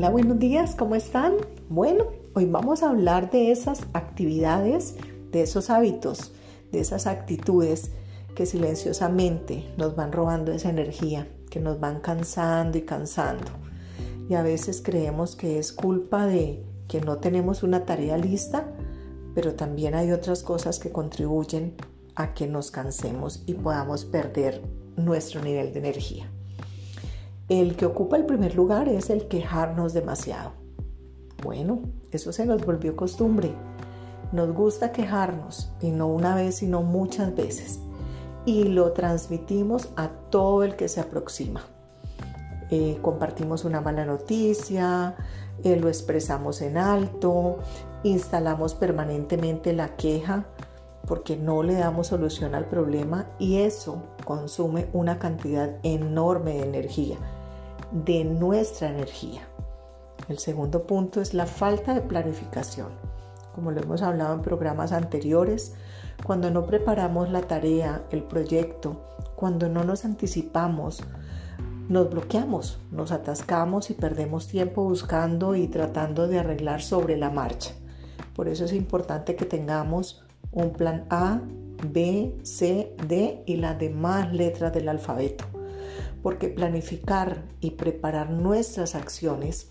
Hola, buenos días, ¿cómo están? Bueno, hoy vamos a hablar de esas actividades, de esos hábitos, de esas actitudes que silenciosamente nos van robando esa energía, que nos van cansando y cansando. Y a veces creemos que es culpa de que no tenemos una tarea lista, pero también hay otras cosas que contribuyen a que nos cansemos y podamos perder nuestro nivel de energía. El que ocupa el primer lugar es el quejarnos demasiado. Bueno, eso se nos volvió costumbre. Nos gusta quejarnos y no una vez, sino muchas veces. Y lo transmitimos a todo el que se aproxima. Eh, compartimos una mala noticia, eh, lo expresamos en alto, instalamos permanentemente la queja porque no le damos solución al problema y eso consume una cantidad enorme de energía de nuestra energía. El segundo punto es la falta de planificación. Como lo hemos hablado en programas anteriores, cuando no preparamos la tarea, el proyecto, cuando no nos anticipamos, nos bloqueamos, nos atascamos y perdemos tiempo buscando y tratando de arreglar sobre la marcha. Por eso es importante que tengamos un plan A, B, C, D y las demás letras del alfabeto porque planificar y preparar nuestras acciones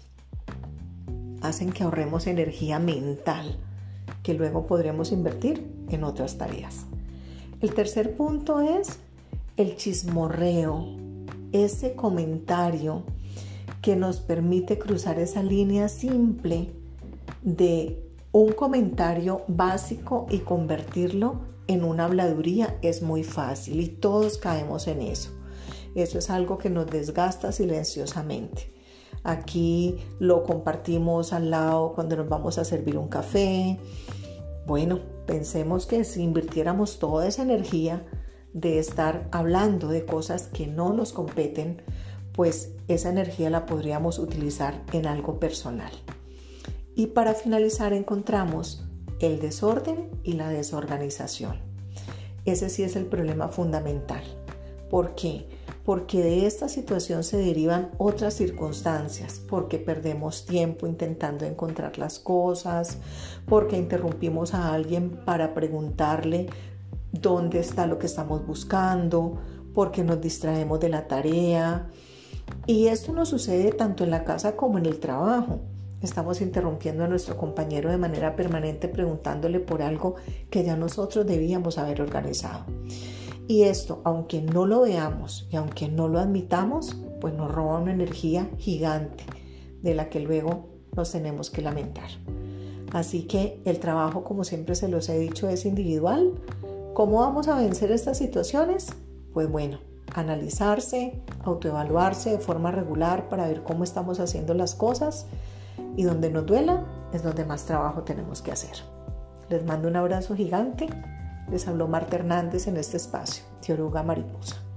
hacen que ahorremos energía mental que luego podremos invertir en otras tareas. El tercer punto es el chismorreo, ese comentario que nos permite cruzar esa línea simple de un comentario básico y convertirlo en una habladuría es muy fácil y todos caemos en eso. Eso es algo que nos desgasta silenciosamente. Aquí lo compartimos al lado cuando nos vamos a servir un café. Bueno, pensemos que si invirtiéramos toda esa energía de estar hablando de cosas que no nos competen, pues esa energía la podríamos utilizar en algo personal. Y para finalizar encontramos el desorden y la desorganización. Ese sí es el problema fundamental. ¿Por qué? Porque de esta situación se derivan otras circunstancias, porque perdemos tiempo intentando encontrar las cosas, porque interrumpimos a alguien para preguntarle dónde está lo que estamos buscando, porque nos distraemos de la tarea. Y esto nos sucede tanto en la casa como en el trabajo. Estamos interrumpiendo a nuestro compañero de manera permanente preguntándole por algo que ya nosotros debíamos haber organizado. Y esto, aunque no lo veamos y aunque no lo admitamos, pues nos roba una energía gigante de la que luego nos tenemos que lamentar. Así que el trabajo, como siempre se los he dicho, es individual. ¿Cómo vamos a vencer estas situaciones? Pues bueno, analizarse, autoevaluarse de forma regular para ver cómo estamos haciendo las cosas y donde nos duela es donde más trabajo tenemos que hacer. Les mando un abrazo gigante les habló Marta Hernández en este espacio, Teoruga Mariposa.